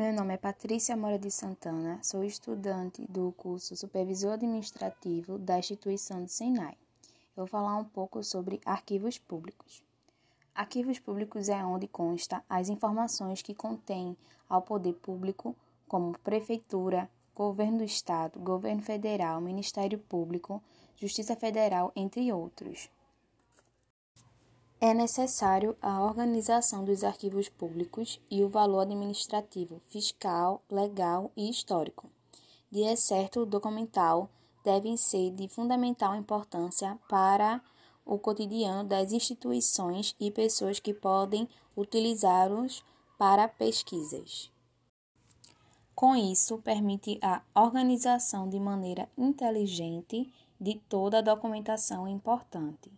Meu nome é Patrícia Mora de Santana, sou estudante do curso Supervisor Administrativo da instituição de Senai. Eu vou falar um pouco sobre arquivos públicos. Arquivos públicos é onde consta as informações que contém ao poder público, como prefeitura, governo do estado, governo federal, Ministério Público, Justiça Federal, entre outros. É necessário a organização dos arquivos públicos e o valor administrativo, fiscal, legal e histórico. De excerto documental devem ser de fundamental importância para o cotidiano das instituições e pessoas que podem utilizá-los para pesquisas. Com isso, permite a organização de maneira inteligente de toda a documentação importante.